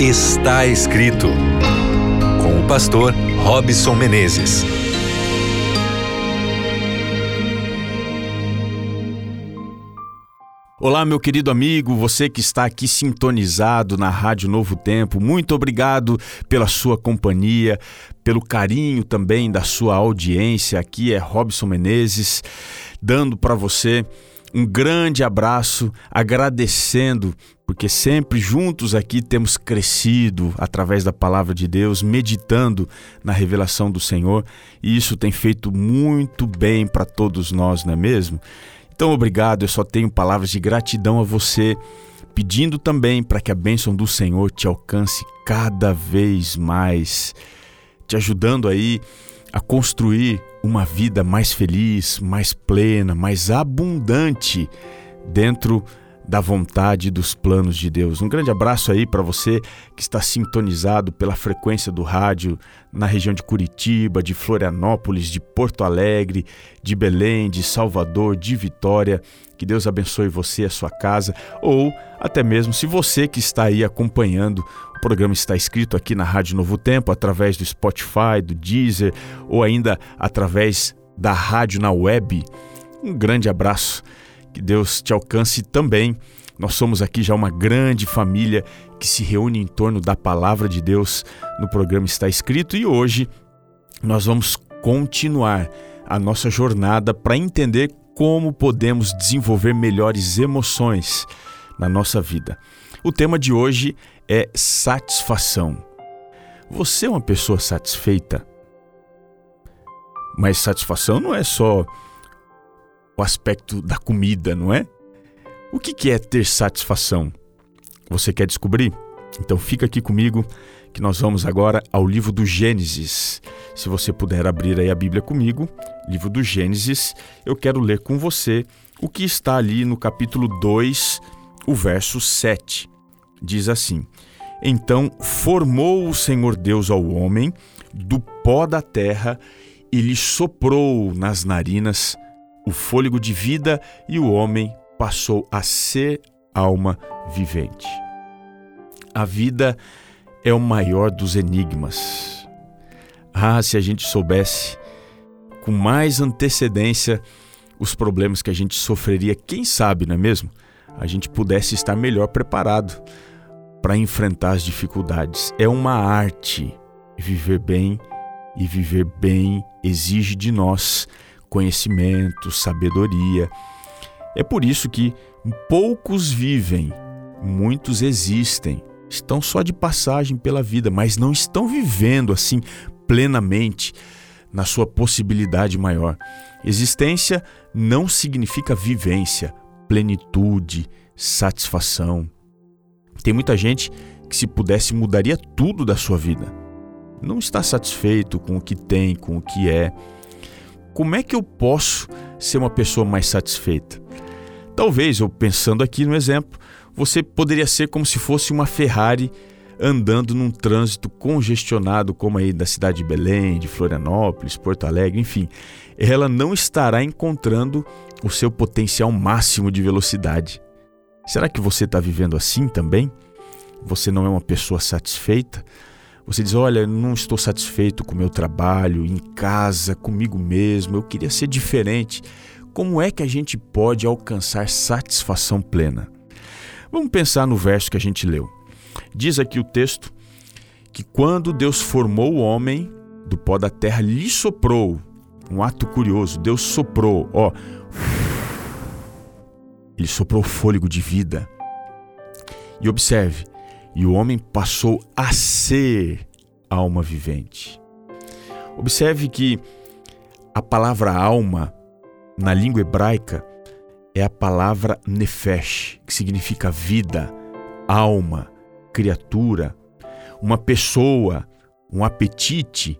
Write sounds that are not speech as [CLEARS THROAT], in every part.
Está escrito com o pastor Robson Menezes. Olá, meu querido amigo, você que está aqui sintonizado na Rádio Novo Tempo, muito obrigado pela sua companhia, pelo carinho também da sua audiência. Aqui é Robson Menezes, dando para você um grande abraço, agradecendo, porque sempre juntos aqui temos crescido através da palavra de Deus, meditando na revelação do Senhor, e isso tem feito muito bem para todos nós, não é mesmo? Então, obrigado, eu só tenho palavras de gratidão a você, pedindo também para que a bênção do Senhor te alcance cada vez mais, te ajudando aí a construir uma vida mais feliz, mais plena, mais abundante dentro da vontade dos planos de Deus. Um grande abraço aí para você que está sintonizado pela frequência do rádio na região de Curitiba, de Florianópolis, de Porto Alegre, de Belém, de Salvador, de Vitória. Que Deus abençoe você e a sua casa, ou até mesmo se você que está aí acompanhando o programa está escrito aqui na Rádio Novo Tempo, através do Spotify, do Deezer ou ainda através da rádio na web. Um grande abraço, que Deus te alcance também. Nós somos aqui já uma grande família que se reúne em torno da palavra de Deus no programa Está Escrito e hoje nós vamos continuar a nossa jornada para entender como podemos desenvolver melhores emoções na nossa vida. O tema de hoje é satisfação. Você é uma pessoa satisfeita? Mas satisfação não é só o aspecto da comida, não é? O que é ter satisfação? Você quer descobrir? Então fica aqui comigo que nós vamos agora ao livro do Gênesis. Se você puder abrir aí a Bíblia comigo, livro do Gênesis, eu quero ler com você o que está ali no capítulo 2, o verso 7 diz assim: Então formou o Senhor Deus ao homem do pó da terra e lhe soprou nas narinas o fôlego de vida, e o homem passou a ser alma vivente. A vida é o maior dos enigmas. Ah, se a gente soubesse com mais antecedência os problemas que a gente sofreria, quem sabe, não é mesmo? A gente pudesse estar melhor preparado para enfrentar as dificuldades. É uma arte viver bem e viver bem exige de nós conhecimento, sabedoria. É por isso que poucos vivem, muitos existem, estão só de passagem pela vida, mas não estão vivendo assim plenamente na sua possibilidade maior. Existência não significa vivência, plenitude, satisfação. Tem muita gente que, se pudesse, mudaria tudo da sua vida. Não está satisfeito com o que tem, com o que é. Como é que eu posso ser uma pessoa mais satisfeita? Talvez, eu pensando aqui no exemplo, você poderia ser como se fosse uma Ferrari andando num trânsito congestionado, como aí da cidade de Belém, de Florianópolis, Porto Alegre, enfim. Ela não estará encontrando o seu potencial máximo de velocidade. Será que você está vivendo assim também? Você não é uma pessoa satisfeita? Você diz: Olha, não estou satisfeito com o meu trabalho, em casa, comigo mesmo, eu queria ser diferente. Como é que a gente pode alcançar satisfação plena? Vamos pensar no verso que a gente leu. Diz aqui o texto que quando Deus formou o homem do pó da terra, lhe soprou. Um ato curioso, Deus soprou, ó, ele soprou fôlego de vida. E observe, e o homem passou a ser alma vivente. Observe que a palavra alma na língua hebraica é a palavra nefesh, que significa vida, alma, criatura, uma pessoa, um apetite,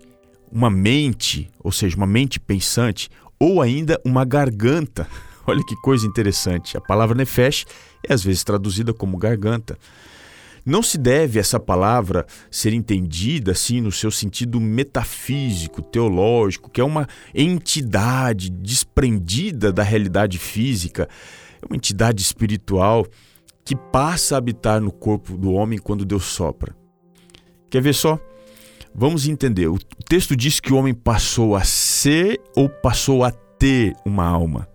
uma mente, ou seja, uma mente pensante, ou ainda uma garganta. [LAUGHS] Olha que coisa interessante. A palavra nefesh é às vezes traduzida como garganta. Não se deve essa palavra ser entendida assim no seu sentido metafísico, teológico, que é uma entidade desprendida da realidade física, é uma entidade espiritual que passa a habitar no corpo do homem quando Deus sopra. Quer ver só? Vamos entender. O texto diz que o homem passou a ser ou passou a ter uma alma.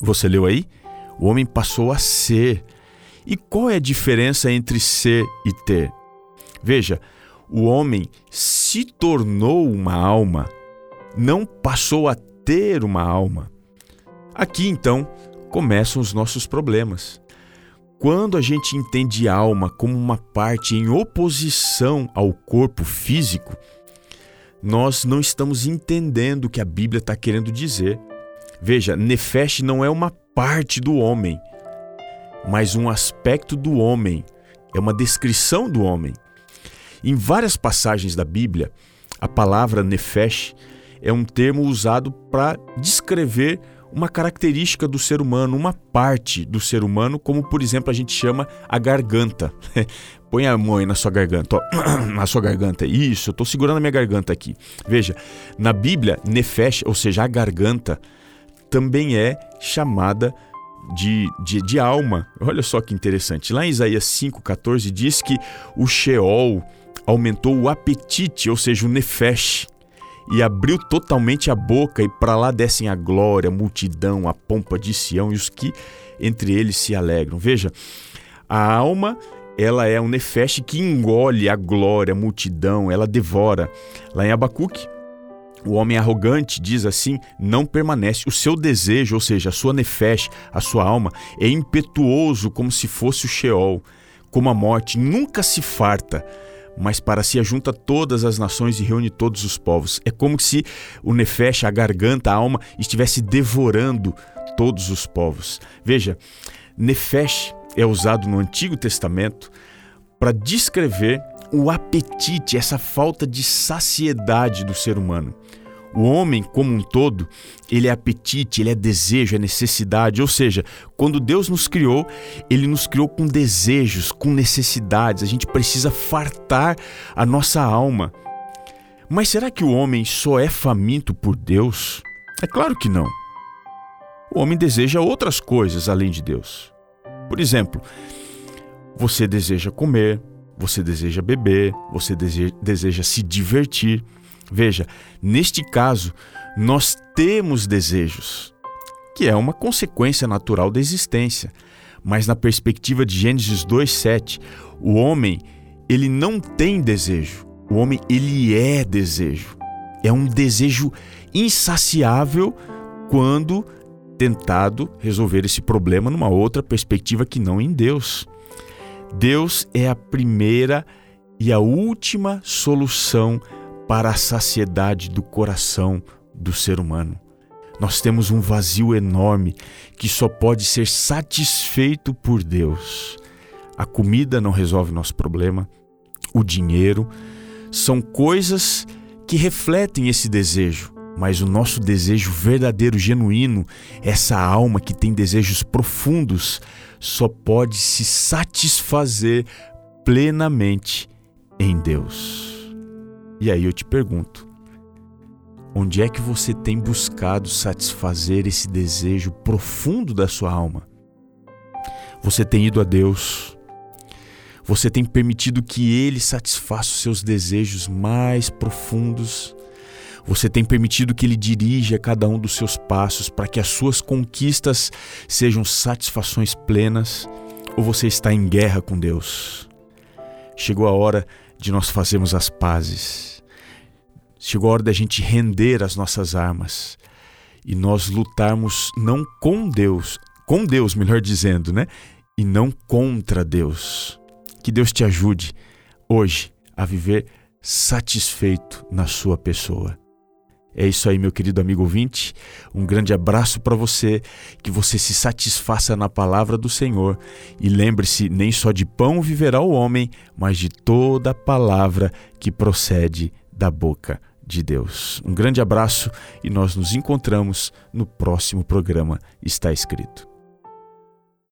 Você leu aí? O homem passou a ser. E qual é a diferença entre ser e ter? Veja, o homem se tornou uma alma, não passou a ter uma alma. Aqui então começam os nossos problemas. Quando a gente entende alma como uma parte em oposição ao corpo físico, nós não estamos entendendo o que a Bíblia está querendo dizer. Veja, Nefesh não é uma parte do homem, mas um aspecto do homem, é uma descrição do homem. Em várias passagens da Bíblia, a palavra Nefesh é um termo usado para descrever uma característica do ser humano, uma parte do ser humano, como por exemplo a gente chama a garganta. [LAUGHS] Põe a mão aí na sua garganta, ó. [CLEARS THROAT] na sua garganta. Isso, eu estou segurando a minha garganta aqui. Veja, na Bíblia, nefesh, ou seja, a garganta, também é chamada de, de, de alma. Olha só que interessante. Lá em Isaías 5,14 diz que o Sheol aumentou o apetite, ou seja, o nefesh e abriu totalmente a boca, e para lá descem a glória, a multidão, a pompa de Sião e os que entre eles se alegram. Veja, a alma ela é um nefeste que engole a glória, a multidão, ela devora. Lá em Abacuque, o homem arrogante diz assim: não permanece. O seu desejo, ou seja, a sua nefeste, a sua alma, é impetuoso como se fosse o Sheol, como a morte, nunca se farta mas para si ajunta todas as nações e reúne todos os povos. É como se o Nefesh, a garganta, a alma, estivesse devorando todos os povos. Veja, Nefesh é usado no Antigo Testamento para descrever o apetite, essa falta de saciedade do ser humano. O homem, como um todo, ele é apetite, ele é desejo, é necessidade. Ou seja, quando Deus nos criou, ele nos criou com desejos, com necessidades. A gente precisa fartar a nossa alma. Mas será que o homem só é faminto por Deus? É claro que não. O homem deseja outras coisas além de Deus. Por exemplo, você deseja comer, você deseja beber, você deseja, deseja se divertir. Veja, neste caso, nós temos desejos, que é uma consequência natural da existência. Mas na perspectiva de Gênesis 2:7, o homem, ele não tem desejo. O homem, ele é desejo. É um desejo insaciável quando tentado resolver esse problema numa outra perspectiva que não em Deus. Deus é a primeira e a última solução para a saciedade do coração do ser humano. Nós temos um vazio enorme que só pode ser satisfeito por Deus. A comida não resolve nosso problema, o dinheiro são coisas que refletem esse desejo, mas o nosso desejo verdadeiro, genuíno, essa alma que tem desejos profundos, só pode se satisfazer plenamente em Deus. E aí eu te pergunto: onde é que você tem buscado satisfazer esse desejo profundo da sua alma? Você tem ido a Deus? Você tem permitido que Ele satisfaça os seus desejos mais profundos? Você tem permitido que Ele dirija cada um dos seus passos para que as suas conquistas sejam satisfações plenas? Ou você está em guerra com Deus? Chegou a hora de nós fazermos as pazes. Chegou a hora da gente render as nossas armas e nós lutarmos não com Deus, com Deus, melhor dizendo, né? E não contra Deus. Que Deus te ajude hoje a viver satisfeito na sua pessoa. É isso aí, meu querido amigo ouvinte. Um grande abraço para você, que você se satisfaça na palavra do Senhor e lembre-se: nem só de pão viverá o homem, mas de toda palavra que procede da boca de Deus. Um grande abraço e nós nos encontramos no próximo programa Está Escrito.